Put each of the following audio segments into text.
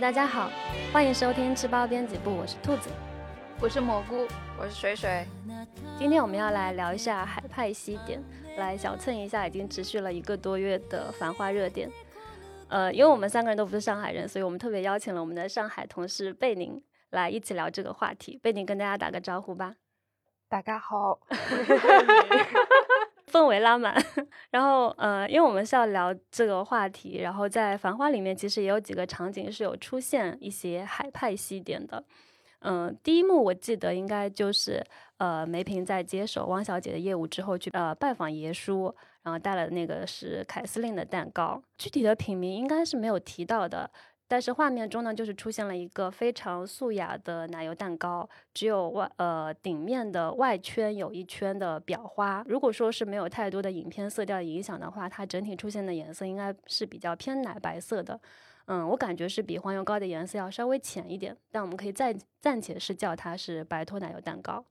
大家好，欢迎收听吃包编辑部，我是兔子，我是蘑菇，我是水水。今天我们要来聊一下海派西点，来小蹭一下已经持续了一个多月的繁花热点。呃，因为我们三个人都不是上海人，所以我们特别邀请了我们的上海同事贝宁来一起聊这个话题。贝宁跟大家打个招呼吧。大家好。氛围拉满，然后呃，因为我们是要聊这个话题，然后在《繁花》里面其实也有几个场景是有出现一些海派西点的，嗯，第一幕我记得应该就是呃梅萍在接手汪小姐的业务之后去呃拜访爷叔，然后带了那个是凯司令的蛋糕，具体的品名应该是没有提到的。但是画面中呢，就是出现了一个非常素雅的奶油蛋糕，只有外呃顶面的外圈有一圈的裱花。如果说是没有太多的影片色调影响的话，它整体出现的颜色应该是比较偏奶白色的。嗯，我感觉是比黄油糕的颜色要稍微浅一点，但我们可以暂暂且是叫它是白托奶油蛋糕。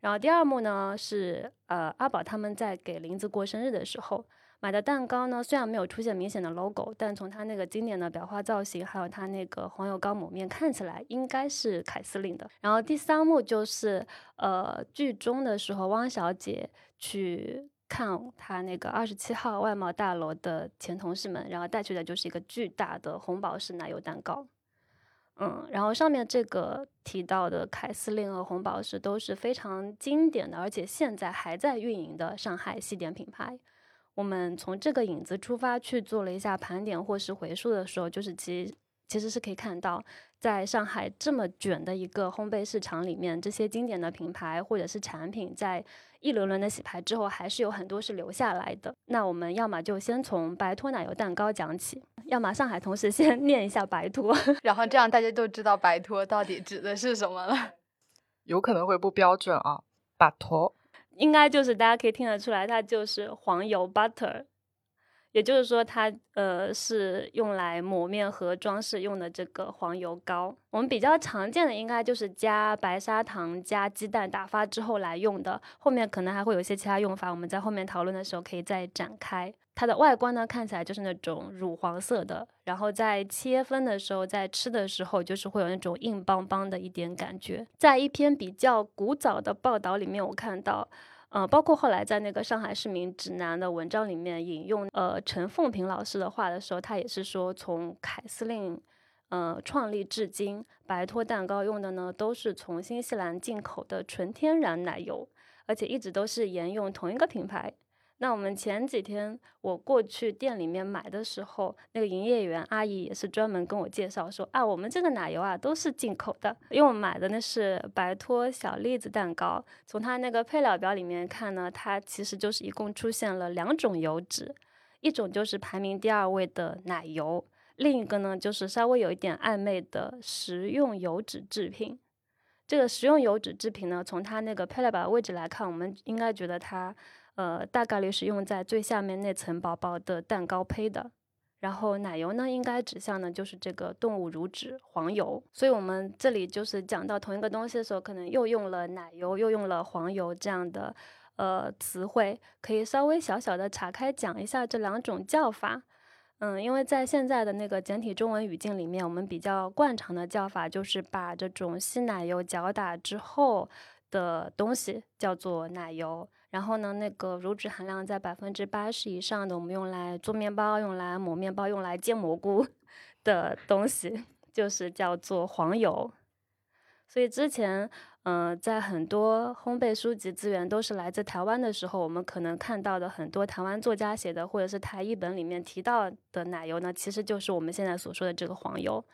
然后第二幕呢是呃阿宝他们在给林子过生日的时候。买的蛋糕呢，虽然没有出现明显的 logo，但从它那个经典的裱花造型，还有它那个黄油膏抹面，看起来应该是凯司令的。然后第三幕就是，呃，剧中的时候，汪小姐去看她那个二十七号外贸大楼的前同事们，然后带去的就是一个巨大的红宝石奶油蛋糕。嗯，然后上面这个提到的凯司令和红宝石都是非常经典的，而且现在还在运营的上海西点品牌。我们从这个影子出发去做了一下盘点或是回溯的时候，就是其实其实是可以看到，在上海这么卷的一个烘焙市场里面，这些经典的品牌或者是产品，在一轮轮的洗牌之后，还是有很多是留下来的。那我们要么就先从白脱奶油蛋糕讲起，要么上海同事先 念一下白脱，然后这样大家都知道白脱到底指的是什么了。有可能会不标准啊，白托。应该就是大家可以听得出来，它就是黄油 butter，也就是说它呃是用来抹面和装饰用的这个黄油膏。我们比较常见的应该就是加白砂糖、加鸡蛋打发之后来用的，后面可能还会有一些其他用法，我们在后面讨论的时候可以再展开。它的外观呢看起来就是那种乳黄色的，然后在切分的时候，在吃的时候就是会有那种硬邦邦的一点感觉。在一篇比较古早的报道里面，我看到。呃，包括后来在那个上海市民指南的文章里面引用呃陈凤平老师的话的时候，他也是说，从凯司令呃创立至今，白托蛋糕用的呢都是从新西兰进口的纯天然奶油，而且一直都是沿用同一个品牌。那我们前几天我过去店里面买的时候，那个营业员阿姨也是专门跟我介绍说啊，我们这个奶油啊都是进口的，因为我买的那是白托小栗子蛋糕。从它那个配料表里面看呢，它其实就是一共出现了两种油脂，一种就是排名第二位的奶油，另一个呢就是稍微有一点暧昧的食用油脂制品。这个食用油脂制品呢，从它那个配料表位置来看，我们应该觉得它。呃，大概率是用在最下面那层薄薄的蛋糕胚的，然后奶油呢，应该指向的就是这个动物乳脂黄油。所以，我们这里就是讲到同一个东西的时候，可能又用了奶油，又用了黄油这样的呃词汇，可以稍微小小的岔开讲一下这两种叫法。嗯，因为在现在的那个简体中文语境里面，我们比较惯常的叫法就是把这种稀奶油搅打之后的东西叫做奶油。然后呢，那个乳脂含量在百分之八十以上的，我们用来做面包、用来抹面包、用来煎蘑菇 的东西，就是叫做黄油。所以之前，嗯，在很多烘焙书籍资源都是来自台湾的时候，我们可能看到的很多台湾作家写的，或者是台译本里面提到的奶油呢，其实就是我们现在所说的这个黄油。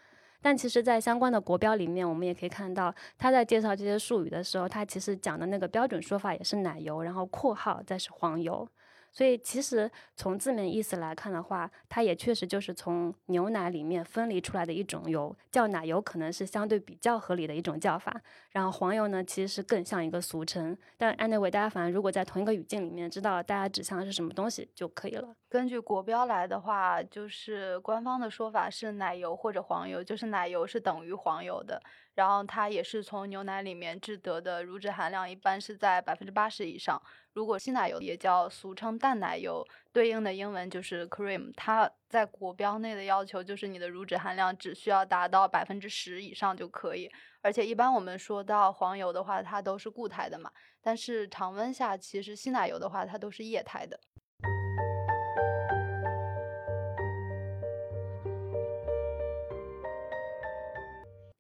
但其实，在相关的国标里面，我们也可以看到，他在介绍这些术语的时候，他其实讲的那个标准说法也是奶油，然后括号再是黄油。所以，其实从字面意思来看的话，它也确实就是从牛奶里面分离出来的一种油，叫奶油可能是相对比较合理的一种叫法。然后黄油呢，其实是更像一个俗称。但 anyway，大家反正如果在同一个语境里面知道大家指向的是什么东西就可以了。根据国标来的话，就是官方的说法是奶油或者黄油，就是奶油是等于黄油的。然后它也是从牛奶里面制得的，乳脂含量一般是在百分之八十以上。如果稀奶油也叫俗称淡奶油，对应的英文就是 cream，它在国标内的要求就是你的乳脂含量只需要达到百分之十以上就可以。而且一般我们说到黄油的话，它都是固态的嘛，但是常温下其实稀奶油的话，它都是液态的。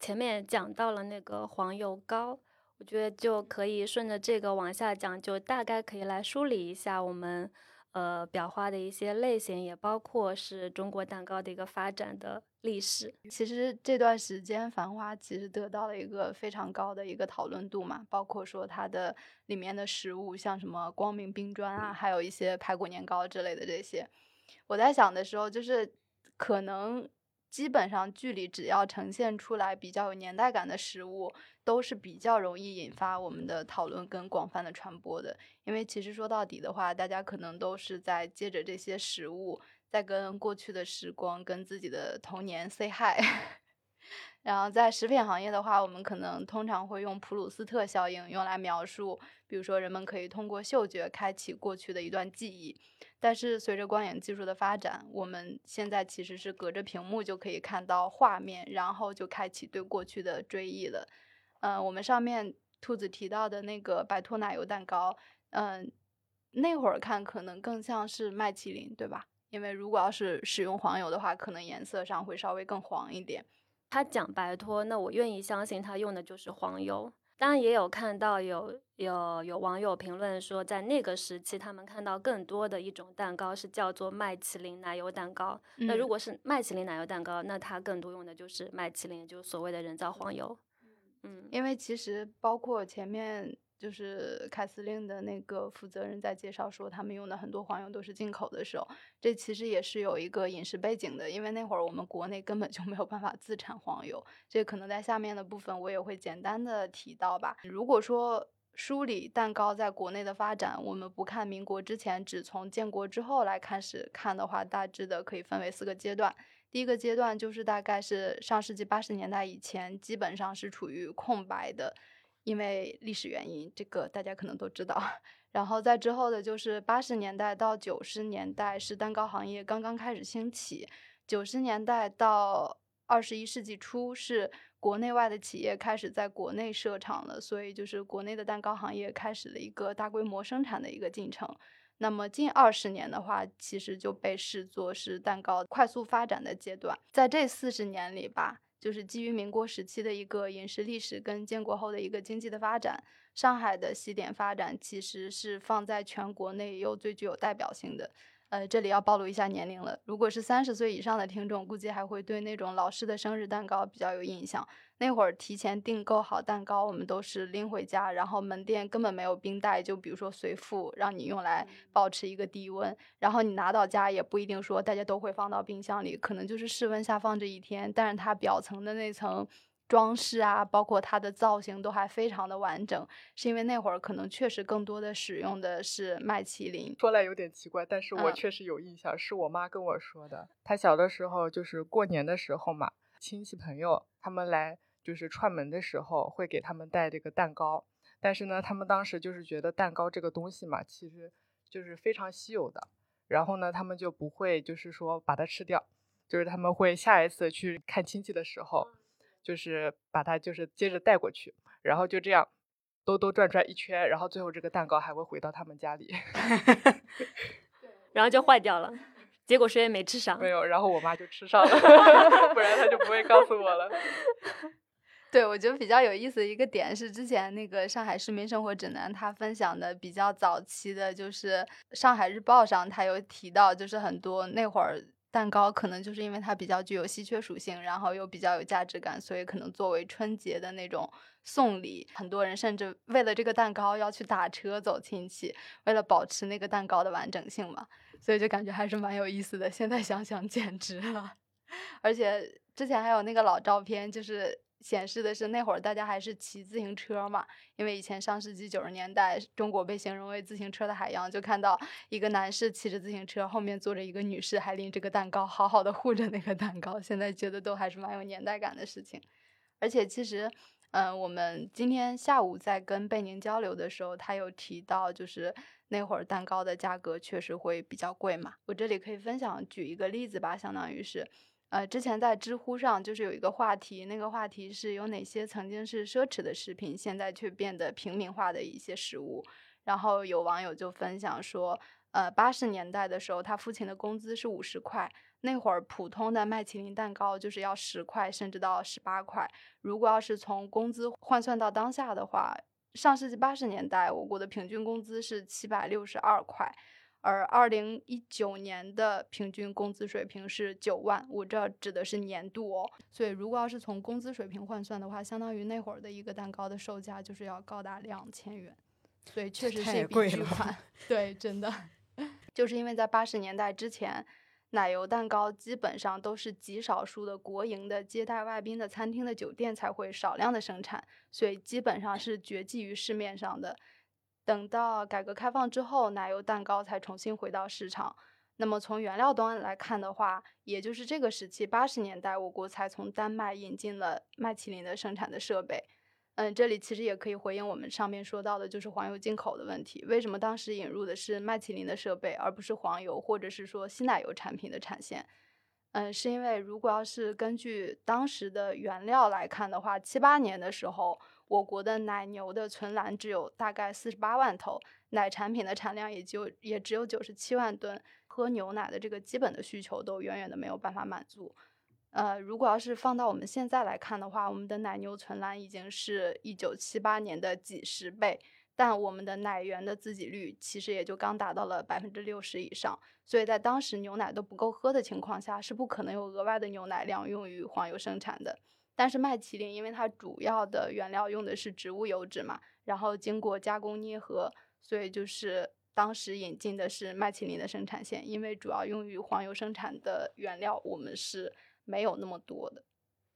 前面讲到了那个黄油膏，我觉得就可以顺着这个往下讲，就大概可以来梳理一下我们呃裱花的一些类型，也包括是中国蛋糕的一个发展的历史。其实这段时间繁花其实得到了一个非常高的一个讨论度嘛，包括说它的里面的食物，像什么光明冰砖啊，还有一些排骨年糕之类的这些。我在想的时候，就是可能。基本上剧里只要呈现出来比较有年代感的食物，都是比较容易引发我们的讨论跟广泛的传播的。因为其实说到底的话，大家可能都是在借着这些食物，在跟过去的时光、跟自己的童年 say hi。然后在食品行业的话，我们可能通常会用普鲁斯特效应用来描述，比如说人们可以通过嗅觉开启过去的一段记忆。但是随着光影技术的发展，我们现在其实是隔着屏幕就可以看到画面，然后就开启对过去的追忆了。嗯，我们上面兔子提到的那个白托奶油蛋糕，嗯，那会儿看可能更像是麦淇淋，对吧？因为如果要是使用黄油的话，可能颜色上会稍微更黄一点。他讲白托，那我愿意相信他用的就是黄油。当然也有看到有有有网友评论说，在那个时期，他们看到更多的一种蛋糕是叫做麦淇淋奶油蛋糕。那如果是麦淇淋奶油蛋糕，那它更多用的就是麦淇淋，就是所谓的人造黄油。嗯，因为其实包括前面。就是凯司令的那个负责人在介绍说，他们用的很多黄油都是进口的时候，这其实也是有一个饮食背景的，因为那会儿我们国内根本就没有办法自产黄油，这可能在下面的部分我也会简单的提到吧。如果说梳理蛋糕在国内的发展，我们不看民国之前，只从建国之后来开始看的话，大致的可以分为四个阶段。第一个阶段就是大概是上世纪八十年代以前，基本上是处于空白的。因为历史原因，这个大家可能都知道。然后在之后的，就是八十年代到九十年代是蛋糕行业刚刚开始兴起。九十年代到二十一世纪初是国内外的企业开始在国内设厂了，所以就是国内的蛋糕行业开始了一个大规模生产的一个进程。那么近二十年的话，其实就被视作是蛋糕快速发展的阶段。在这四十年里吧。就是基于民国时期的一个饮食历史跟建国后的一个经济的发展，上海的西点发展其实是放在全国内又最具有代表性的。呃，这里要暴露一下年龄了。如果是三十岁以上的听众，估计还会对那种老式的生日蛋糕比较有印象。那会儿提前订购好蛋糕，我们都是拎回家，然后门店根本没有冰袋，就比如说随附，让你用来保持一个低温。然后你拿到家也不一定说大家都会放到冰箱里，可能就是室温下放这一天，但是它表层的那层。装饰啊，包括它的造型都还非常的完整，是因为那会儿可能确实更多的使用的是麦淇淋。说来有点奇怪，但是我确实有印象，是我妈跟我说的。她小的时候就是过年的时候嘛，亲戚朋友他们来就是串门的时候会给他们带这个蛋糕，但是呢，他们当时就是觉得蛋糕这个东西嘛，其实就是非常稀有的，然后呢，他们就不会就是说把它吃掉，就是他们会下一次去看亲戚的时候。就是把它就是接着带过去，然后就这样兜兜转转一圈，然后最后这个蛋糕还会回到他们家里，然后就坏掉了，结果谁也没吃上。没有，然后我妈就吃上了，不然她就不会告诉我了。对，我觉得比较有意思的一个点是，之前那个《上海市民生活指南》他分享的比较早期的，就是《上海日报》上他有提到，就是很多那会儿。蛋糕可能就是因为它比较具有稀缺属性，然后又比较有价值感，所以可能作为春节的那种送礼，很多人甚至为了这个蛋糕要去打车走亲戚，为了保持那个蛋糕的完整性嘛，所以就感觉还是蛮有意思的。现在想想简直了，而且之前还有那个老照片，就是。显示的是那会儿大家还是骑自行车嘛，因为以前上世纪九十年代，中国被形容为自行车的海洋，就看到一个男士骑着自行车，后面坐着一个女士，还拎着个蛋糕，好好的护着那个蛋糕。现在觉得都还是蛮有年代感的事情。而且其实，嗯，我们今天下午在跟贝宁交流的时候，他有提到，就是那会儿蛋糕的价格确实会比较贵嘛。我这里可以分享举一个例子吧，相当于是，呃，之前在知乎上就是有一个话题，那个话题是有哪些曾经是奢侈的食品，现在却变得平民化的一些食物。然后有网友就分享说，呃，八十年代的时候，他父亲的工资是五十块。那会儿普通的麦淇淋蛋糕就是要十块，甚至到十八块。如果要是从工资换算到当下的话，上世纪八十年代我国的平均工资是七百六十二块，而二零一九年的平均工资水平是九万。我这指的是年度哦。所以如果要是从工资水平换算的话，相当于那会儿的一个蛋糕的售价就是要高达两千元。所以确实是一笔巨款。对，真的，就是因为在八十年代之前。奶油蛋糕基本上都是极少数的国营的接待外宾的餐厅的酒店才会少量的生产，所以基本上是绝迹于市面上的。等到改革开放之后，奶油蛋糕才重新回到市场。那么从原料端来看的话，也就是这个时期，八十年代，我国才从丹麦引进了麦淇淋的生产的设备。嗯，这里其实也可以回应我们上面说到的，就是黄油进口的问题。为什么当时引入的是麦淇淋的设备，而不是黄油或者是说稀奶油产品的产线？嗯，是因为如果要是根据当时的原料来看的话，七八年的时候，我国的奶牛的存栏只有大概四十八万头，奶产品的产量也就也只有九十七万吨，喝牛奶的这个基本的需求都远远的没有办法满足。呃，如果要是放到我们现在来看的话，我们的奶牛存栏已经是一九七八年的几十倍，但我们的奶源的自给率其实也就刚达到了百分之六十以上，所以在当时牛奶都不够喝的情况下，是不可能有额外的牛奶量用于黄油生产的。但是麦淇淋，因为它主要的原料用的是植物油脂嘛，然后经过加工捏合，所以就是当时引进的是麦淇淋的生产线，因为主要用于黄油生产的原料我们是。没有那么多的，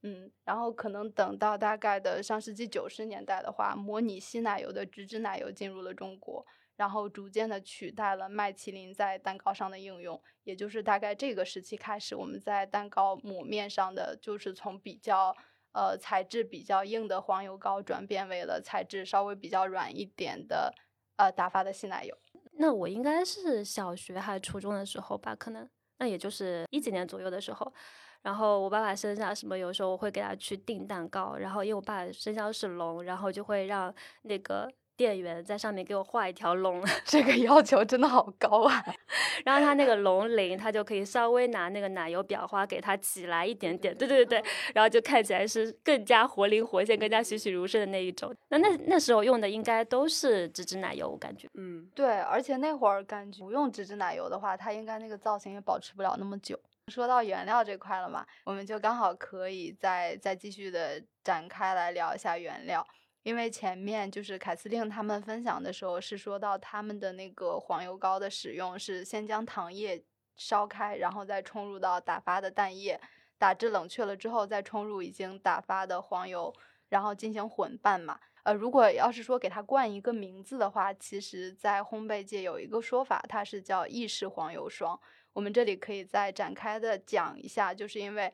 嗯，然后可能等到大概的上世纪九十年代的话，模拟稀奶油的植脂奶油进入了中国，然后逐渐的取代了麦淇淋在蛋糕上的应用，也就是大概这个时期开始，我们在蛋糕抹面上的就是从比较呃材质比较硬的黄油膏转变为了材质稍微比较软一点的呃打发的稀奶油。那我应该是小学还是初中的时候吧，可能那也就是一几年左右的时候。然后我爸爸生下什么，有时候我会给他去订蛋糕。然后因为我爸生肖是龙，然后就会让那个店员在上面给我画一条龙。这个要求真的好高啊！然后他那个龙鳞，他就可以稍微拿那个奶油裱花给它起来一点点。对对对对，然后就看起来是更加活灵活现、更加栩栩如生的那一种。那那那时候用的应该都是植脂奶油，我感觉。嗯，对，而且那会儿感觉不用植脂奶油的话，它应该那个造型也保持不了那么久。说到原料这块了嘛，我们就刚好可以再再继续的展开来聊一下原料，因为前面就是凯司令他们分享的时候是说到他们的那个黄油膏的使用是先将糖液烧开，然后再冲入到打发的蛋液，打至冷却了之后再冲入已经打发的黄油，然后进行混拌嘛。呃，如果要是说给它冠一个名字的话，其实在烘焙界有一个说法，它是叫意式黄油霜。我们这里可以再展开的讲一下，就是因为，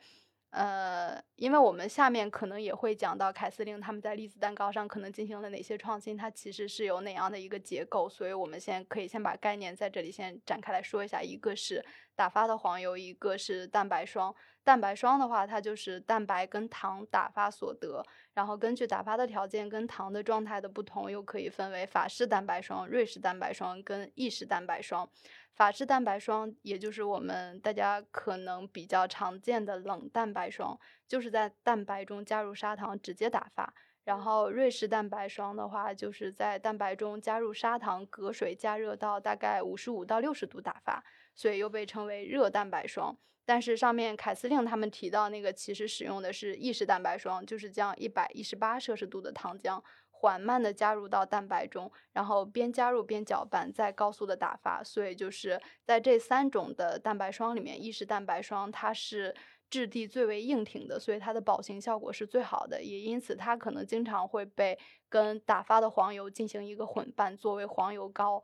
呃，因为我们下面可能也会讲到凯司令他们在栗子蛋糕上可能进行了哪些创新，它其实是有哪样的一个结构，所以我们先可以先把概念在这里先展开来说一下，一个是打发的黄油，一个是蛋白霜。蛋白霜的话，它就是蛋白跟糖打发所得，然后根据打发的条件跟糖的状态的不同，又可以分为法式蛋白霜、瑞士蛋白霜跟意式蛋白霜。法式蛋白霜，也就是我们大家可能比较常见的冷蛋白霜，就是在蛋白中加入砂糖直接打发。然后瑞士蛋白霜的话，就是在蛋白中加入砂糖，隔水加热到大概五十五到六十度打发，所以又被称为热蛋白霜。但是上面凯司令他们提到那个，其实使用的是意式蛋白霜，就是将一百一十八摄氏度的糖浆。缓慢的加入到蛋白中，然后边加入边搅拌，再高速的打发。所以就是在这三种的蛋白霜里面，意式蛋白霜它是质地最为硬挺的，所以它的保形效果是最好的。也因此，它可能经常会被跟打发的黄油进行一个混拌，作为黄油膏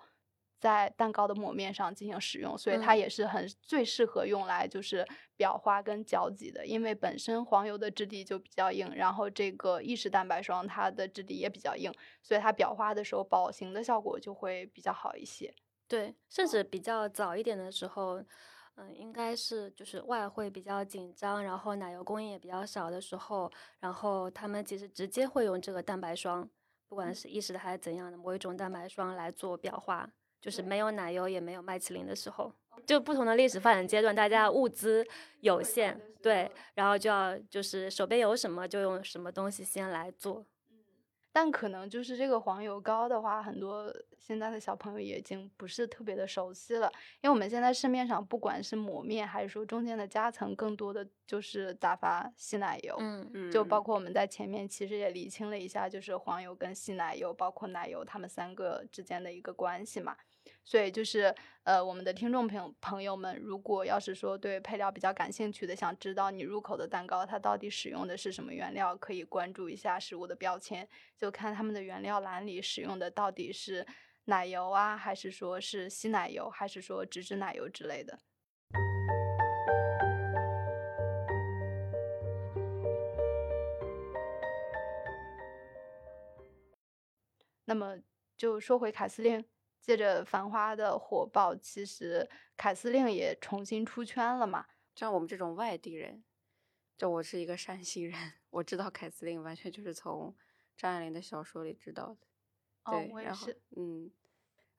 在蛋糕的抹面上进行使用，所以它嗯。也是很最适合用来就是裱花跟交集的，因为本身黄油的质地就比较硬，然后这个意式蛋白霜它的质地也比较硬，所以它裱花的时候保形的效果就会比较好一些。对，甚至比较早一点的时候，嗯，应该是就是外汇比较紧张，然后奶油供应也比较少的时候，然后他们其实直接会用这个蛋白霜，不管是意式的还是怎样的某一种蛋白霜来做裱花，就是没有奶油也没有麦淇淋的时候，就不同的历史发展阶段，大家物资有限，对，然后就要就是手边有什么就用什么东西先来做。但可能就是这个黄油膏的话，很多现在的小朋友也已经不是特别的熟悉了，因为我们现在市面上不管是抹面还是说中间的夹层，更多的就是打发稀奶油。嗯嗯，就包括我们在前面其实也理清了一下，就是黄油跟稀奶油，包括奶油，它们三个之间的一个关系嘛。所以就是呃，我们的听众朋朋友们，如果要是说对配料比较感兴趣的，想知道你入口的蛋糕它到底使用的是什么原料，可以关注一下食物的标签，就看他们的原料栏里使用的到底是奶油啊，还是说是稀奶油，还是说植脂奶油之类的。那么就说回凯司令，借着《繁花》的火爆，其实凯司令也重新出圈了嘛。像我们这种外地人，就我是一个山西人，我知道凯司令完全就是从张爱玲的小说里知道的。哦对，，我也然后是。嗯，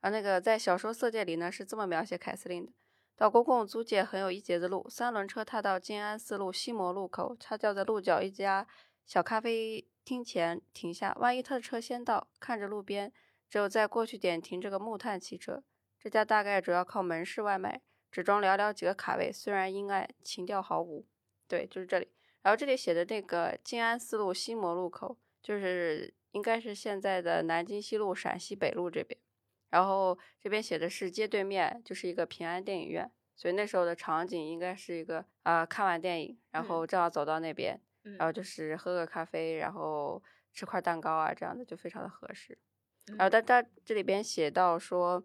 而那个在小说《色戒》里呢是这么描写凯司令的：到公共租界很有一截子路，三轮车踏到静安寺路西摩路口，他就在路角一家小咖啡厅前停下。万一他的车先到，看着路边只有在过去点停这个木炭汽车，这家大概主要靠门市外卖，只装寥寥几个卡位，虽然阴暗，情调毫无。对，就是这里。然后这里写的那个静安寺路西摩路口，就是应该是现在的南京西路、陕西北路这边。然后这边写的是街对面就是一个平安电影院，所以那时候的场景应该是一个啊、呃看完电影，然嗯后正好走到那边，嗯然后就是喝个咖啡，然后吃块蛋糕啊，这样的就非常的合适。嗯然后但他这里边写到说，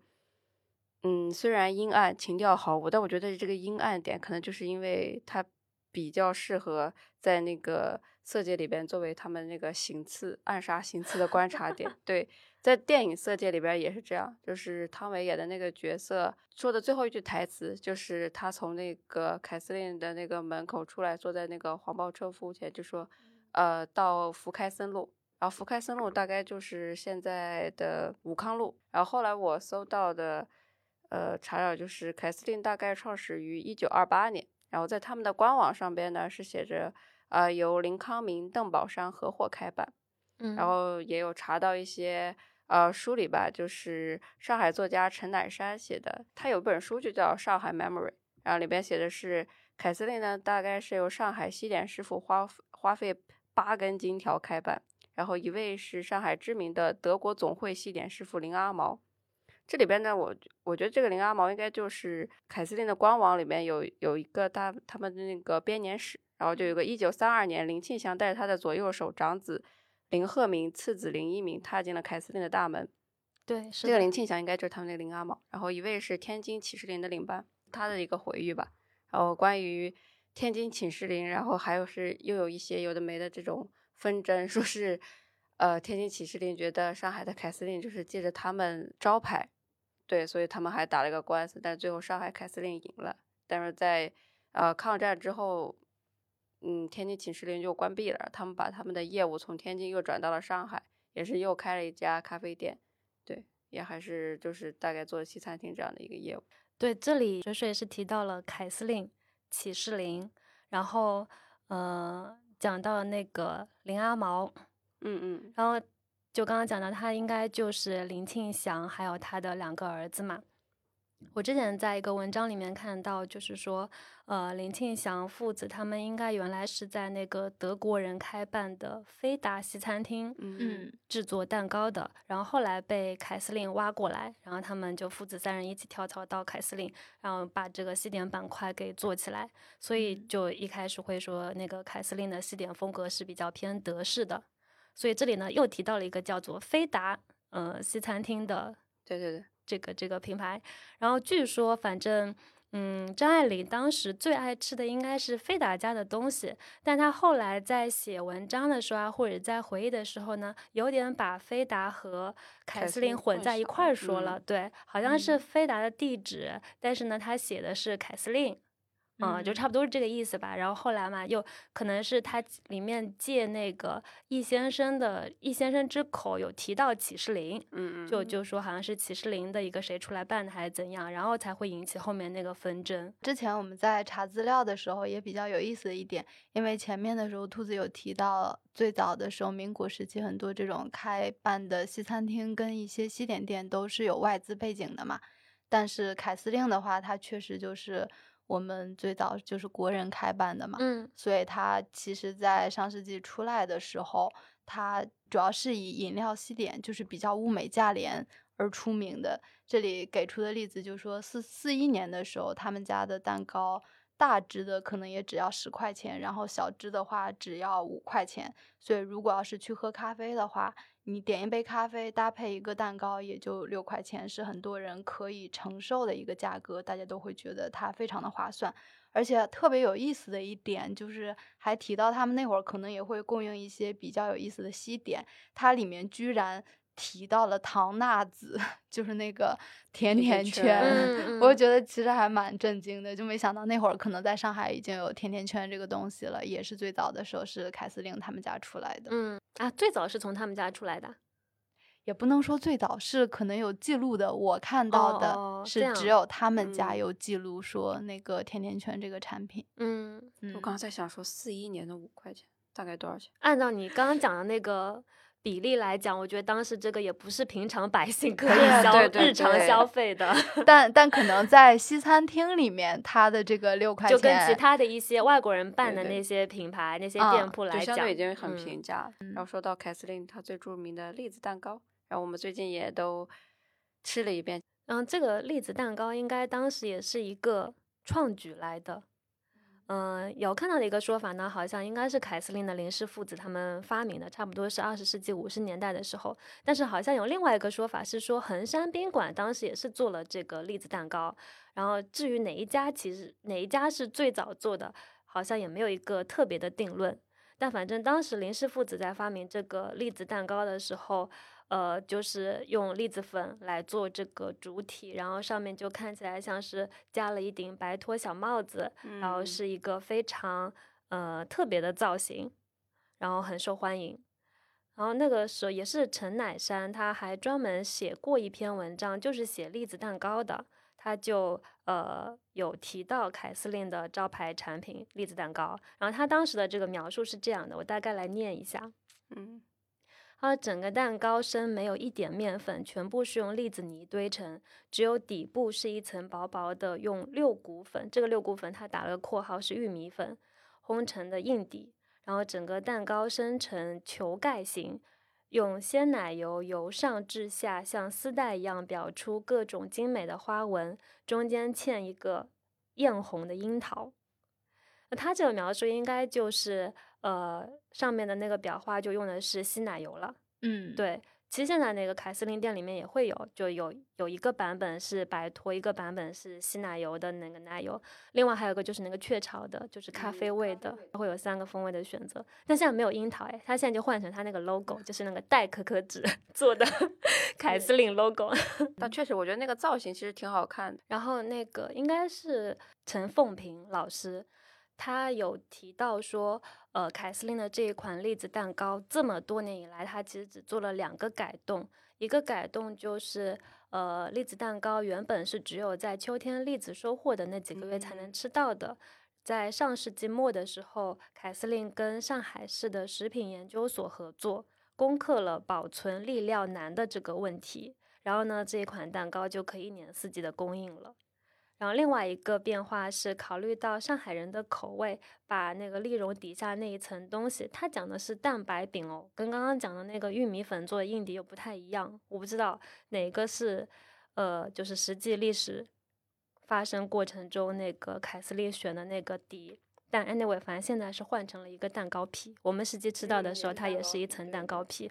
嗯，虽然阴暗，情调毫无，但我觉得这个阴暗点可能就是因为它比较适合在那个色戒里边作为他们那个行刺暗杀行刺的观察点。对，在电影《色戒》里边也是这样，就是汤唯演的那个角色说的最后一句台词，就是他从那个凯瑟琳的那个门口出来，坐在那个黄包车服务前，就说，呃，到福开森路。然后福开森路大概就是现在的武康路。然后后来我搜到的，呃，查找就是凯司令大概创始于一九二八年，然后在他们的官网上边呢是写着，呃，由林康明、邓宝山合伙开办。嗯，然后也有查到一些呃书里吧，就是上海作家陈乃山写的，他有本书就叫《上海 Memory》，然后里边写的是凯司令呢，大概是由上海西点师傅花花费八根金条开办，然后一位是上海知名的德国总会西点师傅林阿毛。这里边呢，我我觉得这个林阿毛应该就是凯司令的官网里面有有一个他他们的那个编年史，然后就有个一九三二年，林庆祥带着他的左右手长子林鹤鸣、次子林一鸣踏进了凯司令的大门。对，是这个林庆祥应该就是他们那个林阿毛，然后一位是天津启士林的领班，他的一个回忆吧。然后关于天津启士林，然后还有是又有一些有的没的这种纷争，说是呃天津启士林觉得上海的凯司令就是借着他们招牌，对，所以他们还打了一个官司，但最后上海凯司令赢了。但是在呃抗战之后，嗯，天津启士林就关闭了，他们把他们的业务从天津又转到了上海，也是又开了一家咖啡店。对，也还是就是大概做西餐厅这样的一个业务。对，这里水水是提到了凯司令、启士林，然后呃讲到那个林阿毛，嗯嗯然后就刚刚讲到他应该就是林庆祥还有他的两个儿子嘛。我之前在一个文章里面看到，就是说，呃，林庆祥父子他们应该原来是在那个德国人开办的飞达西餐厅，嗯嗯。制作蛋糕的，然后后来被凯司令挖过来，然后他们就父子三人一起跳槽到凯司令，然后把这个西点板块给做起来，所以嗯。就一开始会说那个凯司令的西点风格是比较偏德式的，所以这里呢又提到了一个叫做飞达呃西餐厅的对对对，这个这个品牌。然后据说，反正。嗯，张爱玲当时最爱吃的应该是飞达家的东西，但她后来在写文章的时候啊，或者在回忆的时候呢，有点把飞达和凯司令混在一块儿说了。对，好像是飞达的地址，但是呢，他写的是凯司令。嗯，就差不多是这个意思吧。然后后来嘛，又可能是他里面借那个易先生的易先生之口有提到启士林，嗯嗯，就就说好像是启士林的一个谁出来办的还是怎样，然后才会引起后面那个纷争。之前我们在查资料的时候也比较有意思的一点，因为前面的时候兔子有提到，最早的时候民国时期很多这种开办的西餐厅跟一些西点店都是有外资背景的嘛，但是凯司令的话，它确实就是。我们最早就是国人开办的嘛，嗯，所以它其实，在上世纪出来的时候，它主要是以饮料西点，就是比较物美价廉而出名的。这里给出的例子就是说，四四一年的时候，他们家的蛋糕大只的可能也只要十块钱，然后小只的话只要五块钱。所以如果要是去喝咖啡的话，你点一杯咖啡搭配一个蛋糕，也就六块钱，是很多人可以承受的一个价格，大家都会觉得它非常的划算。而且特别有意思的一点就是，还提到他们那会儿可能也会供应一些比较有意思的西点，它里面居然。提到了唐纳子，就是那个甜甜圈，我就觉得其实还蛮震惊的，就没想到那会儿可能在上海已经有甜甜圈这个东西了，也是最早的时候是凯司令他们家出来的。嗯啊，最早是从他们家出来的，也不能说最早是可能有记录的，我看到的是只有他们家有记录说那个甜甜圈这个产品。嗯，我刚刚在想说四一年的五块钱大概多少钱？按照你刚刚讲的那个。比例来讲，我觉得当时这个也不是平常百姓可以消日常消费的，但但可能在西餐厅里面，它的这个六块钱就跟其他的一些外国人办的那些品牌、那些店铺来讲，已经很平价。然后说到凯司令，它最著名的栗子蛋糕，然后我们最近也都吃了一遍。嗯，这个栗子蛋糕应该当时也是一个创举来的。嗯，有看到的一个说法呢，好像应该是凯司令的林氏父子他们发明的，差不多是二十世纪五十年代的时候。但是好像有另外一个说法是说，衡山宾馆当时也是做了这个栗子蛋糕。然后至于哪一家，其实哪一家是最早做的，好像也没有一个特别的定论。但反正当时林氏父子在发明这个栗子蛋糕的时候。呃，就是用栗子粉来做这个主体，然后上面就看起来像是加了一顶白托小帽子，然后是一个非常呃特别的造型，然后很受欢迎。然后那个时候也是陈乃山，他还专门写过一篇文章，就是写栗子蛋糕的，他就呃有提到凯司令的招牌产品栗子蛋糕。然后他当时的这个描述是这样的，我大概来念一下，嗯。它整个蛋糕身没有一点面粉，全部是用栗子泥堆成，只有底部是一层薄薄的用六谷粉，这个六谷粉它打了个括号是玉米粉烘成的硬底，然后整个蛋糕生成球盖形，用鲜奶油由上至下像丝带一样裱出各种精美的花纹，中间嵌一个艳红的樱桃。那它这个描述应该就是。呃，上面的那个裱花就用的是稀奶油了。嗯，对，其实现在那个凯司令店里面也会有，就有有一个版本是白托，一个版本是稀奶油的那个奶油，另外还有一个就是那个雀巢的，就是咖啡味的，会有三个风味的选择。但现在没有樱桃哎，它现在就换成它那个 logo，就是那个代可可脂做的 凯司令 logo。但 确实，我觉得那个造型其实挺好看的。然后那个应该是陈凤平老师。他有提到说，呃，凯司令的这一款栗子蛋糕这么多年以来，他其实只做了两个改动。一个改动就是，呃，栗子蛋糕原本是只有在秋天栗子收获的那几个月才能吃到的。在上世纪末的时候，凯司令跟上海市的食品研究所合作，攻克了保存栗料难的这个问题。然后呢，这一款蛋糕就可以一年四季的供应了。然后另外一个变化是考虑到上海人的口味，把那个栗蓉底下那一层东西，它讲的是蛋白饼哦，跟刚刚讲的那个玉米粉做的硬底又不太一样。我不知道哪个是，呃，就是实际历史发生过程中那个凯斯利选的那个底。但 anyway，反正现在是换成了一个蛋糕皮。我们实际吃到的时候，它也是一层蛋糕皮。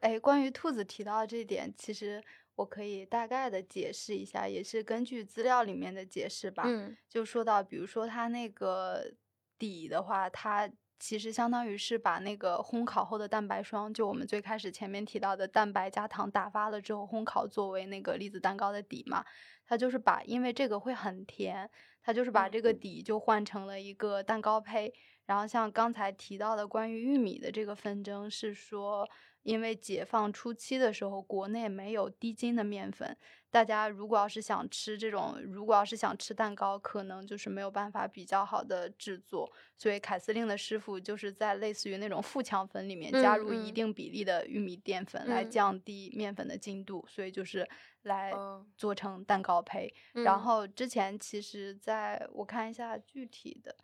哎，关于兔子提到这点，其实。我可以大概的解释一下，也是根据资料里面的解释吧。嗯，就说到，比如说它那个底的话，它其实相当于是把那个烘烤后的蛋白霜，就我们最开始前面提到的蛋白加糖打发了之后烘烤作为那个栗子蛋糕的底嘛。它就是把，因为这个会很甜，它就是把这个底就换成了一个蛋糕胚。然后像刚才提到的关于玉米的这个纷争，是说因为解放初期的时候，国内没有低筋的面粉，大家如果要是想吃这种，如果要是想吃蛋糕，可能就是没有办法比较好的制作，所以凯司令的师傅就是在类似于那种富强粉里面加入一定比例的玉米淀粉，来降低面粉的筋度，所以就是来做成蛋糕胚。然后之前其实在我看一下具体的。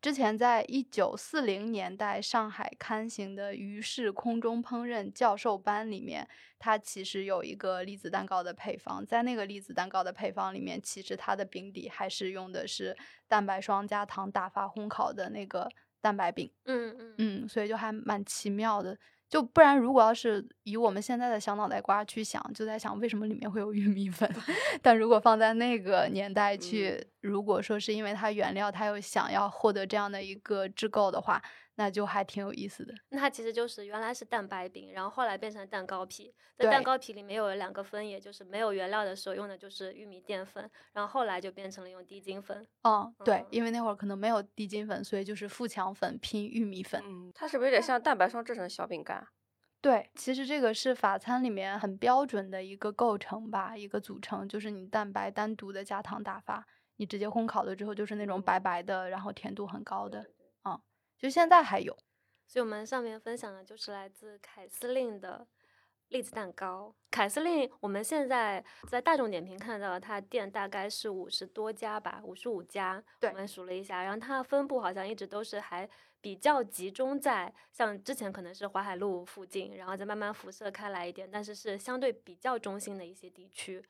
之前在一九四零年代上海刊行的《于氏空中烹饪教授班》里面，它其实有一个栗子蛋糕的配方。在那个栗子蛋糕的配方里面，其实它的饼底还是用的是蛋白霜加糖打发烘烤的那个蛋白饼。嗯嗯嗯，所以就还蛮奇妙的。就不然，如果要是以我们现在的小脑袋瓜去想，就在想为什么里面会有玉米粉。但如果放在那个年代去，如果说是因为它原料它又想要获得这样的一个制构的话。那就还挺有意思的。那它其实就是原来是蛋白饼，然后后来变成蛋糕皮。在蛋糕皮里面有两个分也，就是没有原料的时候用的就是玉米淀粉，然后后来就变成了用低筋粉。哦，对，因为那会儿可能没有低筋粉，所以就是富强粉拼玉米粉。嗯，它是不是有点像蛋白霜制成的小饼干？对，其实这个是法餐里面很标准的一个构成吧，一个组成，就是你蛋白单独的加糖打发，你直接烘烤了之后就是那种白白的，然后甜度很高的。就现在还有，所以我们上面分享的就是来自凯司令的栗子蛋糕。凯司令，我们现在在大众点评看到它店大概是五十多家吧，五十五家。对，我们数了一下，然后它的分布好像一直都是还比较集中在像之前可能是淮海路附近，然后再慢慢辐射开来一点，但是是相对比较中心的一些地区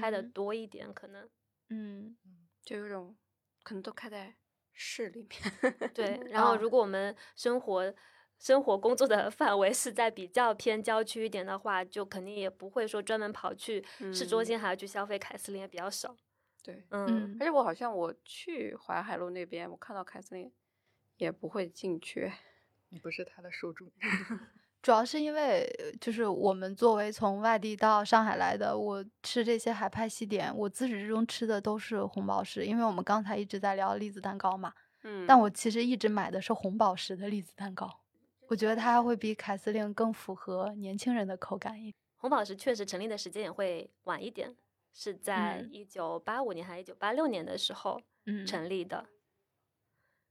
开的多一点，可能。嗯，就有种可能都开在。市里面，对。然后，如果我们生活、生活工作的 范围是在比较偏郊区一点的话，就肯定也不会说专门跑去市中心还要去消费凯司令，也比较少。对，嗯。而且我好像我去淮海路那边，我看到凯司令也不会进去。你不是他的受众。主要是因为，就是我们作为从外地到上海来的，我吃这些海派西点，我自始至终吃的都是红宝石。因为我们刚才一直在聊栗子蛋糕嘛，嗯，但我其实一直买的是红宝石的栗子蛋糕，我觉得它会比凯司令更符合年轻人的口感一点。红宝石确实成立的时间也会晚一点，是在一九八五年还是一九八六年的时候成立的。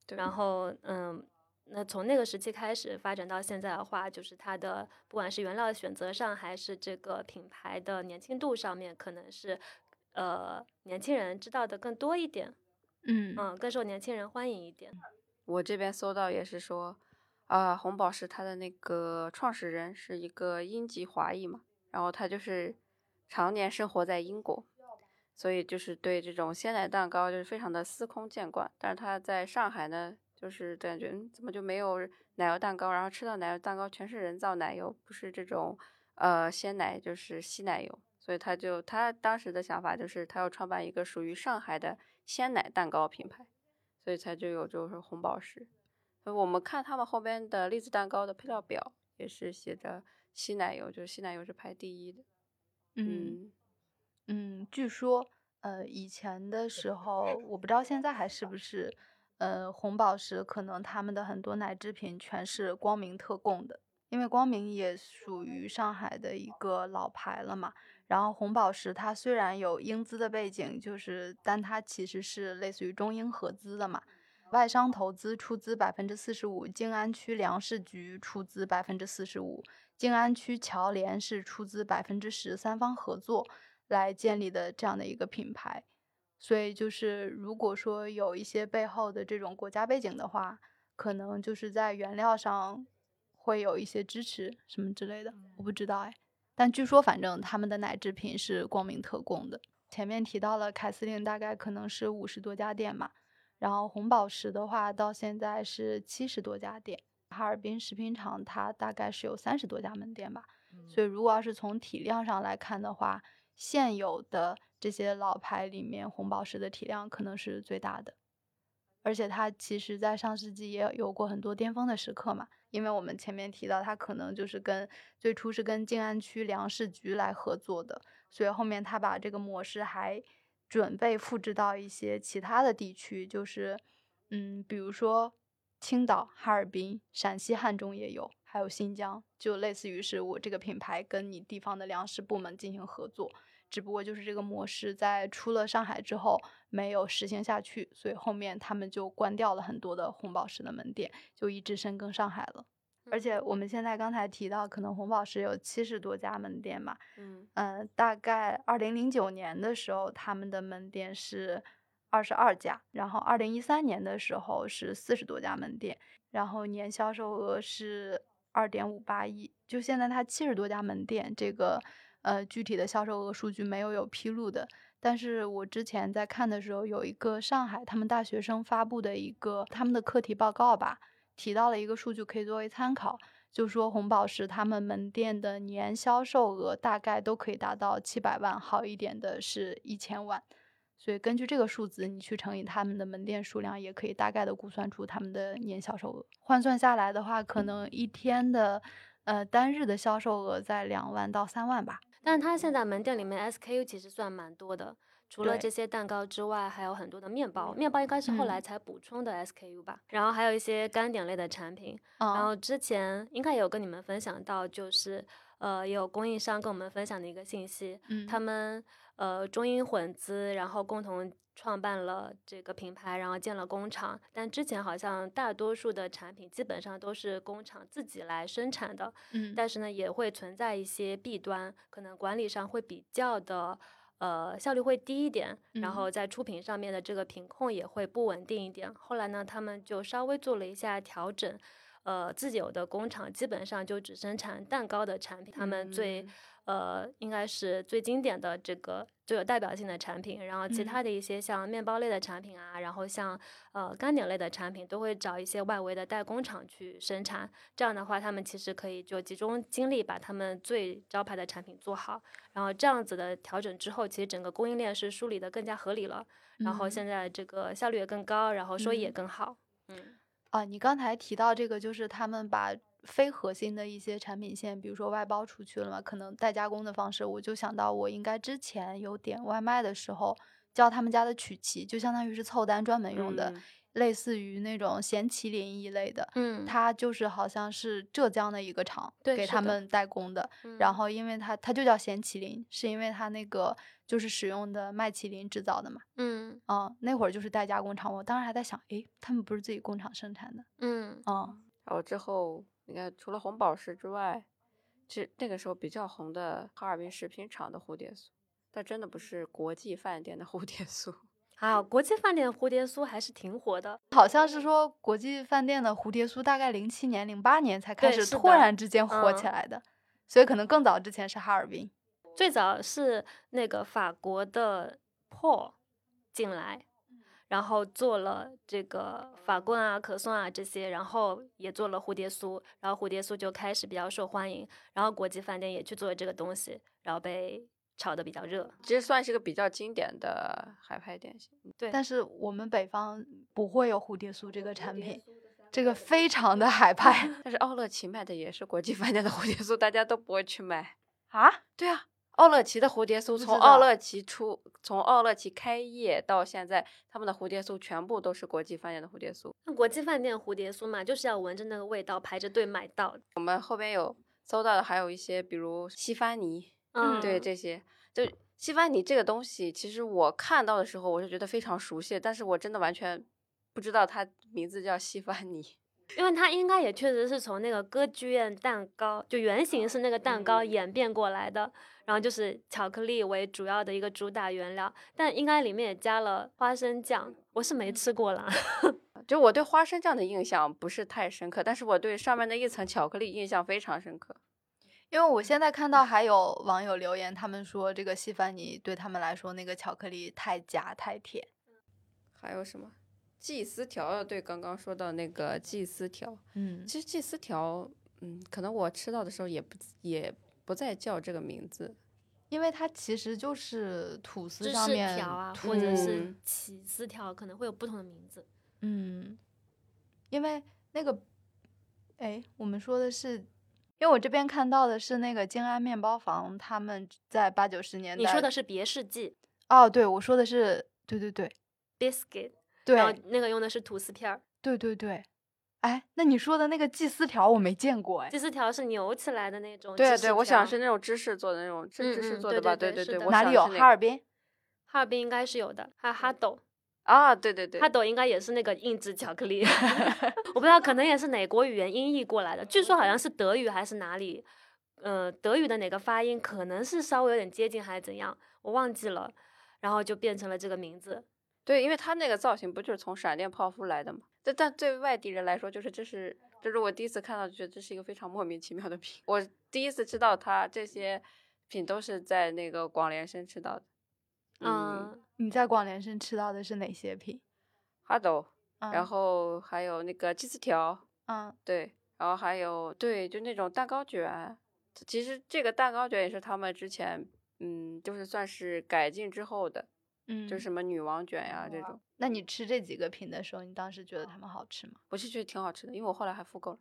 然后，嗯。那从那个时期开始发展到现在的话，就是它的不管是原料的选择上，还是这个品牌的年轻度上面，可能是呃年轻人知道的更多一点，嗯嗯，更受年轻人欢迎一点。我这边搜到也是说，啊，红宝石它的那个创始人是一个英籍华裔嘛，然后他就是常年生活在英国，所以就是对这种鲜奶蛋糕就是非常的司空见惯，但是他在上海呢。就是感觉，嗯，怎么就没有奶油蛋糕？然后吃到奶油蛋糕全是人造奶油，不是这种，呃，鲜奶就是稀奶油。所以他就他当时的想法就是他要创办一个属于上海的鲜奶蛋糕品牌，所以才就有就是红宝石。所以我们看他们后边的栗子蛋糕的配料表也是写着稀奶油，就是稀奶油是排第一的。嗯嗯，据说呃以前的时 候，我不知道现在还是不是。呃，红宝石可能他们的很多奶制品全是光明特供的，因为光明也属于上海的一个老牌了嘛。然后红宝石它虽然有英资的背景，就是但它其实是类似于中英合资的嘛，外商投资出资百分之四十五，静安区粮食局出资百分之四十五，静安区侨联是出资百分之十，三方合作来建立的这样的一个品牌。所以就是，如果说有一些背后的这种国家背景的话，可能就是在原料上会有一些支持什么之类的，我不知道哎。但据说反正他们的奶制品是光明特供的。前面提到了凯司令大概可能是五十多家店嘛，然后红宝石的话到现在是七十多家店。哈尔滨食品厂它大概是有三十多家门店吧，嗯所以如果要是从体量上来看的话，现有的这些老牌里面，红宝石的体量可能是最大的。而且它其实，在上世纪也有过很多巅峰的时刻嘛，因为我们前面提到，它可能就是跟最初是跟静安区粮食局来合作的，所以后面它把这个模式还准备复制到一些其他的地区，就是嗯，比如说青岛、哈尔滨、陕西汉中也有，还有新疆，就类似于是我这个品牌跟你地方的粮食部门进行合作。只不过就是这个模式在出了上海之后没有实行下去，所以后面他们就关掉了很多的红宝石的门店，就一直深耕上海了。而且我们现在刚才提到，可能红宝石有七十多家门店嘛，嗯嗯、大概二零零九年的时候，他们的门店是二十二家，然后二零一三年的时候是四十多家门店，然后年销售额是二点五八亿。就现在它七十多家门店，这个呃具体的销售额数据没有有披露的，但是我之前在看的时候，有一个上海他们大学生发布的一个他们的课题报告吧，提到了一个数据可以作为参考，就说红宝石他们门店的年销售额大概都可以达到七百万，好一点的是一千万。所以根据这个数字，你去乘以他们的门店数量，也可以大概的估算出他们的年销售额。换算下来的话，可能一天的呃单日的销售额在两万到三万吧。但是它现在门店里面 SKU 其实算蛮多的，除了这些蛋糕之外，还有很多的面包，面包应该是后来嗯才补充的 SKU 吧。然后还有一些干点类的产品，然嗯后之前应该有跟你们分享到，就是呃，也有供应商跟我们分享的一个信息，嗯，他们呃中英混资，然后共同创办了这个品牌，然后建了工厂。但之前好像大多数的产品基本上都是工厂自己来生产的，嗯但是呢也会存在一些弊端，可能管理上会比较的。呃，效率会低一点，然嗯后在出品上面的这个品控也会不稳定一点。后来呢，他们就稍微做了一下调整，呃，自己有的工厂基本上就只生产蛋糕的产品，他们最、嗯呃应该是最经典的这个最有代表性的产品，然后其嗯他的一些像面包类的产品啊，然后像呃干点类的产品都会找一些外围的代工厂去生产。这样的话，他们其实可以就集中精力把他们最招牌的产品做好。然后这样子的调整之后，其实整个供应链是梳理的更加合理了。然后嗯现在这个效率也更高，然后收益也嗯更好。嗯啊，你刚才提到这个，就是他们把非核心的一些产品线，比如说外包出去了嘛，可能代加工的方式，我就想到我应该之前有点外卖的时候，叫他们家的曲奇，就相当于是凑单专门用的，类似于那种咸麒麟一类的。嗯，它就是好像是浙江的一个厂给他们代工的，然嗯后因为它它就叫咸麒麟，是因为它那个就是使用的麦麒麟制造的嘛，嗯。嗯，那会儿就是代加工厂，我当时还在想，诶，他们不是自己工厂生产的，嗯。嗯。然后之后，你看除了红宝石之外，这那个时候比较红的哈尔滨食品厂的蝴蝶酥，但真的不是国际饭店的蝴蝶酥。还有国际饭店蝴蝶酥还是挺火的。好像是说国际饭店的蝴蝶酥大概零七年、零八年才开始突然之间火起嗯来的，所以可能更早之前是哈尔滨。最早是那个法国的 Paul 进来，然后做了这个法棍啊、可颂啊这些，然后也做了蝴蝶酥，然后蝴蝶酥就开始比较受欢迎，然后国际饭店也去做这个东西，然后被炒的比较热。其实算是个比较经典的海派点心。对，但是我们北方不会有蝴蝶酥这个产品，这个非常的海派 但是奥乐奇卖的也是国际饭店的蝴蝶酥，大家都不会去买。啊。对啊，奥乐奇的蝴蝶酥从奥乐奇出，从奥乐奇开业到现在，他们的蝴蝶酥全部都是国际饭店的蝴蝶酥。那国际饭店蝴蝶酥嘛，就是要闻着那个味道排着队买到。我们后边有搜到的还有一些，比如西番尼，嗯，对这些，就西番泥这个东西，其实我看到的时候，我是觉得非常熟悉，但是我真的完全不知道它名字叫西番泥。因为它应该也确实是从那个歌剧院蛋糕，就原型是那个蛋糕演变过来的，然后就是巧克力为主要的一个主打原料，但应该里面也加了花生酱，我是没吃过啦。就我对花生酱的印象不是太深刻，但是我对上面那一层巧克力印象非常深刻。因为我现在看到还有网友留言，他们说这个西凡尼对他们来说那个巧克力太假太甜。还有什么？祭司条，对，刚刚说到那个祭司条，嗯其实祭司条，嗯，可能我吃到的时候也不也不再叫这个名字，因为它其实就是吐司上面条啊，涂或者是嗯起司条，可能会有不同的名字。嗯，因为那个，哎，我们说的是，因为我这边看到的是那个静安面包房，他们在八九十年代。你说的是别世纪哦，对，我说的是，对对对 biscuit，然后对那个用的是吐司片儿，对对对。哎，那你说的那个祭司条我没见过哎祭，司条是扭起来的那种。对对，我想条是那种芝士做的那种，是芝士做的吧？对对对我哪里有？哈尔滨？哈尔滨应该是有的，还有哈斗，啊，对对对，哈斗应该也是那个硬质巧克力，我不知道，可能也是哪国语言音译过来的，据说好像是德语还是哪里，呃，德语的哪个发音可能是稍微有点接近还是怎样，我忘记了，然后就变成了这个名字。对，因为它那个造型不就是从闪电泡芙来的嘛？但但对外地人来说，就是这是这是我第一次看到，觉得这是一个非常莫名其妙的品。我第一次知道它这些品都是在那个广联生吃到的。嗯，你在广联生吃到的是哪些品？哈斗，嗯然后还有那个鸡丝条，嗯对，然后还有对，就那种蛋糕卷。其实这个蛋糕卷也是他们之前嗯，就是算是改进之后的，嗯，就什么女王卷呀这种。那你吃这几个品的时候，你当时觉得他们好吃吗？我是觉得挺好吃的，因为我后来还复购了。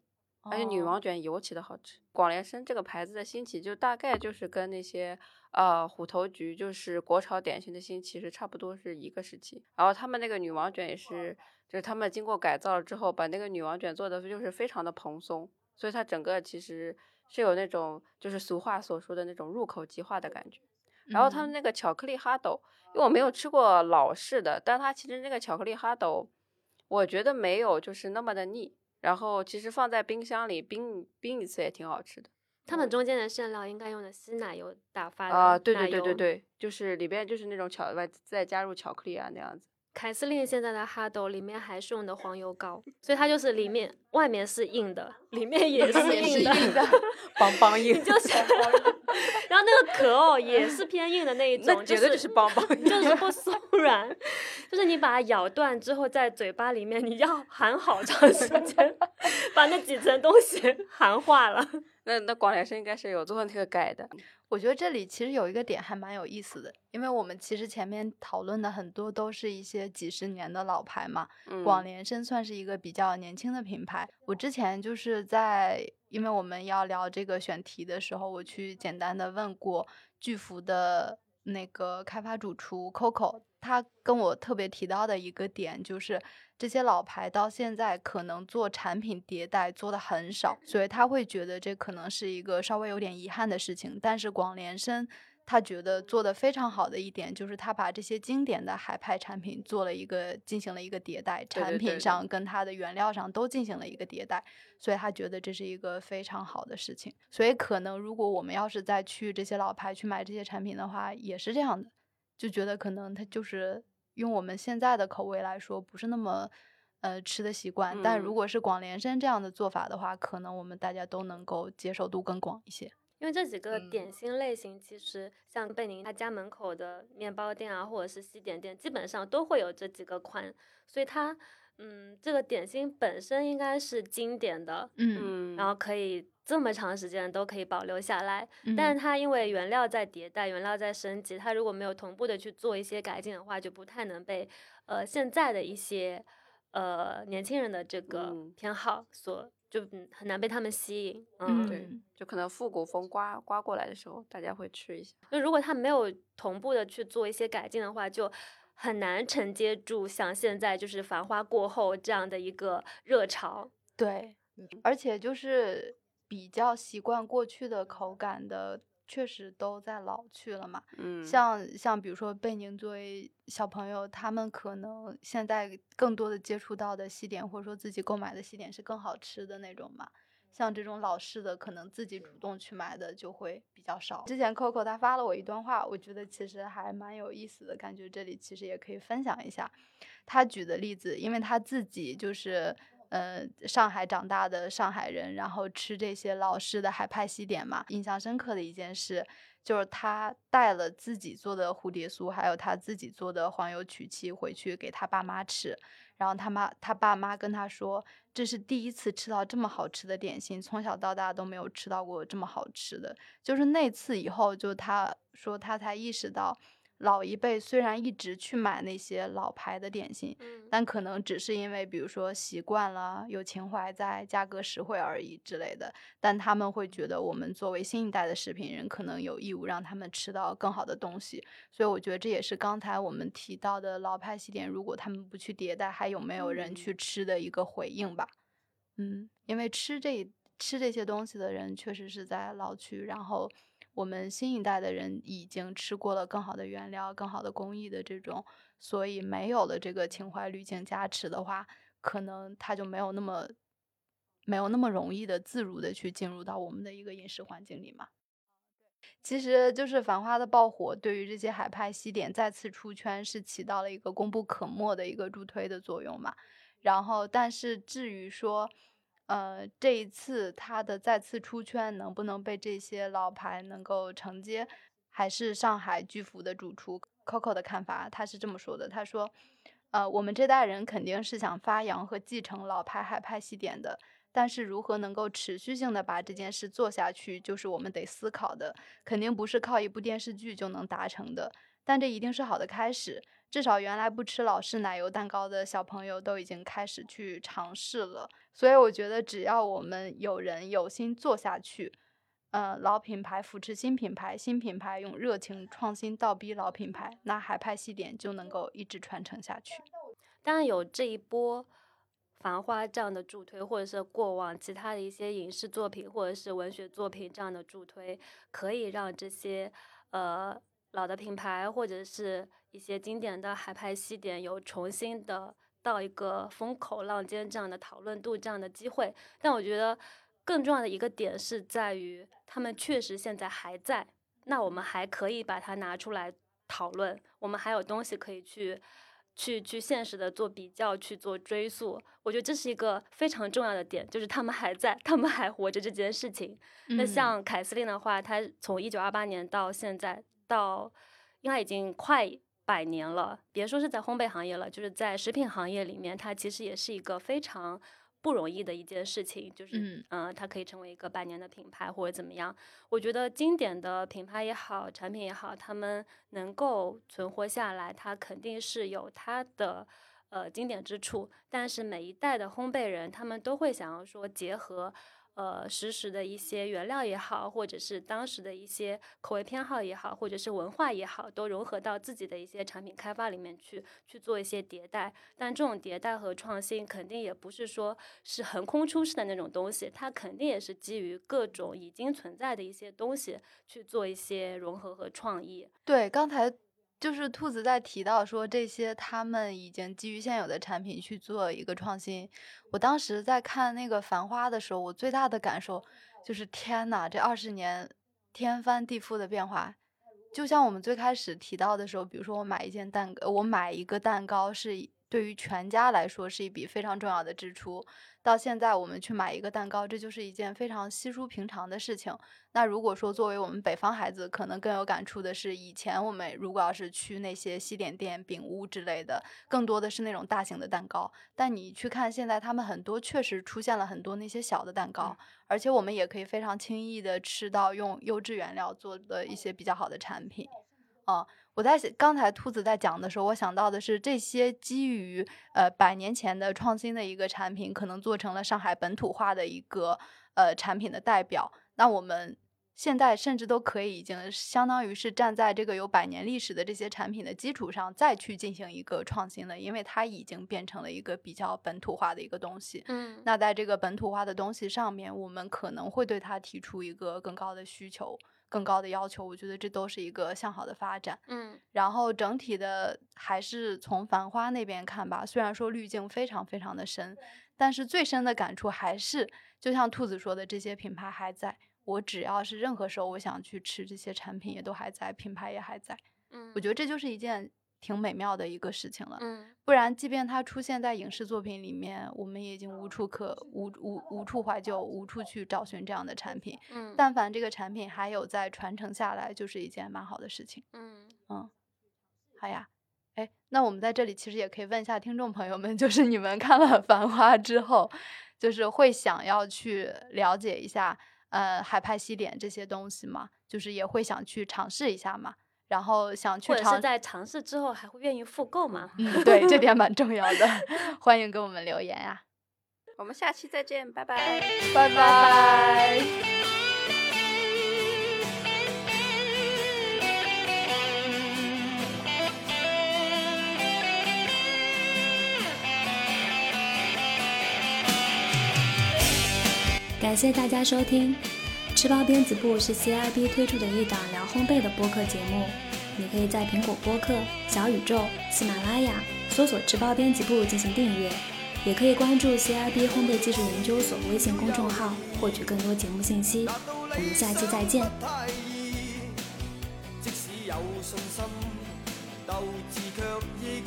而且女哦王卷尤其的好吃。广联生这个牌子的兴起，就大概就是跟那些呃虎头菊，就是国潮点心的兴起是差不多是一个时期。然后他们那个女王卷也是，就是他们经过改造了之后，把那个女王卷做的就是非常的蓬松，所以它整个其实是有那种就是俗话所说的那种入口即化的感觉。然后他们嗯那个巧克力哈斗，因为我没有吃过老式的，但它其实那个巧克力哈斗，我觉得没有就是那么的腻。然后其实放在冰箱里冰冰一次也挺好吃的他们中间的馅料应该用的稀奶油打发的啊、对对。对对对，就是里边就是那种巧外再加入巧克力啊那样子。凯司令现在的哈斗里面还是用的黄油膏，所以它就是里面外面是硬的，里面也是硬的，硬的邦邦硬，就是，然后那个壳哦也是偏硬的那一种，那绝对就是邦邦硬。就是不松软，就是你把它咬断之后，在嘴巴里面你要含好长时间，把那几层东西 含化了。那那广联生应该是有做那个改的。我觉得这里其实有一个点还蛮有意思的，因为我们其实前面讨论的很多都是一些几十年的老牌嘛，广嗯联深算是一个比较年轻的品牌。我之前就是在，因为我们要聊这个选题的时候，我去简单的问过巨福的那个开发主厨 Coco，他跟我特别提到的一个点就是，这些老牌到现在可能做产品迭代做的很少，所以他会觉得这可能是一个稍微有点遗憾的事情。但是广联深他觉得做的非常好的一点就是他把这些经典的海派产品做了一个进行了一个迭代，产品上跟它的原料上都进行了一个迭代，所以他觉得这是一个非常好的事情。所以可能如果我们要是再去这些老牌去买这些产品的话，也是这样的，就觉得可能它就是用我们现在的口味来说不是那么。呃，吃的习惯，但如嗯。果是广联生这样的做法的话，可能我们大家都能够接受度更广一些。因为这几个嗯。点心类型，其实像贝宁他家门口的面包店啊，或者是西点店，基本上都会有这几个款，所以它，嗯，这个点心本身应该是经典的，嗯，嗯，然后可以这么长时间都可以保留下来。嗯但是它因为原料在迭代，原料在升级，它如果没有同步的去做一些改进的话，就不太能被呃现在的一些呃年轻人的这个嗯偏好所就嗯很难被他们吸引。嗯，对嗯，就可能复古风刮刮过来的时候，大家会吃一下。就如果它没有同步的去做一些改进的话，就很难承接住像现在就是繁花过后这样的一个热潮。对，而且就是比较习惯过去的口感的，确实都在老去了嘛。嗯，像像比如说贝宁作为小朋友，他们可能现在更多的接触到的西点，或者说自己购买的西点是更好吃的那种嘛。像这种老式的，可能自己主动去买的就会比较少。之前 Coco 他发了我一段话，我觉得其实还蛮有意思的，感觉这里其实也可以分享一下。他举的例子，因为他自己就是呃上海长大的上海人，然后吃这些老式的海派西点嘛，印象深刻的一件事就是他带了自己做的蝴蝶酥，还有他自己做的黄油曲奇回去给他爸妈吃。然后他妈他爸妈跟他说，这是第一次吃到这么好吃的点心，从小到大都没有吃到过这么好吃的。就是那次以后，就他说他才意识到。老一辈虽然一直去买那些老牌的点心，但可能只是因为，比如说习惯了，有情怀在，价格实惠而已之类的。但他们会觉得，我们作为新一代的食品人，可能有义务让他们吃到更好的东西。所以我觉得这也是刚才我们提到的老派西点，如果他们不去迭代，还有没有人去吃的一个回应吧。嗯，因为吃这吃这些东西的人确实是在老去，然后。我们新一代的人已经吃过了更好的原料、更好的工艺的这种，所以没有了这个情怀滤镜加持的话，可能它就没有那么没有那么容易的自如的去进入到我们的一个饮食环境里嘛。其实就是《繁花》的爆火，对于这些海派西点再次出圈是起到了一个功不可没的一个助推的作用嘛。然后，但是至于说。呃，这一次他的再次出圈，能不能被这些老牌能够承接，还是上海巨幅的主厨 Coco 的看法？他是这么说的：“他说，呃，我们这代人肯定是想发扬和继承老牌海派西点的，但是如何能够持续性的把这件事做下去，就是我们得思考的，肯定不是靠一部电视剧就能达成的，但这一定是好的开始。”至少原来不吃老式奶油蛋糕的小朋友都已经开始去尝试了，所以我觉得只要我们有人有心做下去，呃，老品牌扶持新品牌，新品牌用热情创新倒逼老品牌，那海派西点就能够一直传承下去。当然有这一波繁花这样的助推，或者是过往其他的一些影视作品或者是文学作品这样的助推，可以让这些呃老的品牌或者是。一些经典的海派西点有重新的到一个风口浪尖这样的讨论度这样的机会，但我觉得更重要的一个点是在于他们确实现在还在，那我们还可以把它拿出来讨论，我们还有东西可以去去去现实的做比较去做追溯，我觉得这是一个非常重要的点，就是他们还在，他们还活着这件事情。那像凯司令的话，他从一九二八年到现在到应该已经快。百年了，别说是在烘焙行业了，就是在食品行业里面，它其实也是一个非常不容易的一件事情。就是，嗯，它可以成为一个百年的品牌或者怎么样。我觉得经典的品牌也好，产品也好，他们能够存活下来，它肯定是有它的呃经典之处。但是每一代的烘焙人，他们都会想要说结合。呃，实时的一些原料也好，或者是当时的一些口味偏好也好，或者是文化也好，都融合到自己的一些产品开发里面去，去做一些迭代。但这种迭代和创新，肯定也不是说是横空出世的那种东西，它肯定也是基于各种已经存在的一些东西去做一些融合和创意。对，刚才。就是兔子在提到说这些，他们已经基于现有的产品去做一个创新。我当时在看那个《繁花》的时候，我最大的感受就是天呐，这二十年天翻地覆的变化。就像我们最开始提到的时候，比如说我买一件蛋糕，我买一个蛋糕是对于全家来说是一笔非常重要的支出。到现在，我们去买一个蛋糕，这就是一件非常稀疏平常的事情。那如果说作为我们北方孩子，可能更有感触的是，以前我们如果要是去那些西点店、饼屋之类的，更多的是那种大型的蛋糕。但你去看现在，他们很多确实出现了很多那些小的蛋糕，而且我们也可以非常轻易的吃到用优质原料做的一些比较好的产品。嗯。我在刚才兔子在讲的时候，我想到的是这些基于呃百年前的创新的一个产品，可能做成了上海本土化的一个呃产品的代表。那我们现在甚至都可以已经相当于是站在这个有百年历史的这些产品的基础上，再去进行一个创新了，因为它已经变成了一个比较本土化的一个东西。嗯，那在这个本土化的东西上面，我们可能会对它提出一个更高的需求。更高的要求，我觉得这都是一个向好的发展。嗯，然后整体的还是从繁花那边看吧，虽然说滤镜非常非常的深，但是最深的感触还是，就像兔子说的，这些品牌还在。我只要是任何时候我想去吃这些产品，也都还在，品牌也还在。嗯，我觉得这就是一件挺美妙的一个事情了。嗯，不然，即便它出现在影视作品里面，我们也已经无处可无无无处怀旧，无处去找寻这样的产品。嗯，但凡这个产品还有在传承下来，就是一件蛮好的事情。嗯嗯，好呀。哎，那我们在这里其实也可以问一下听众朋友们，就是你们看了《繁花》之后，就是会想要去了解一下，呃，海派西点这些东西吗？就是也会想去尝试一下吗？然后想去尝或者是在尝试之后还会愿意复购吗？嗯，对，这点蛮重要的，欢迎给我们留言呀、我们下期再见，拜拜。拜拜。感谢大家收听，吃包编辑部是 CIB 推出的一档聊烘焙的播客节目。你可以在苹果播客、小宇宙、喜马拉雅搜索“吃包编辑部”进行订阅，也可以关注 CIB 烘焙技术研究所微信公众号获取更多节目信息。我们下期再见。即使有信心，鬥志卻抑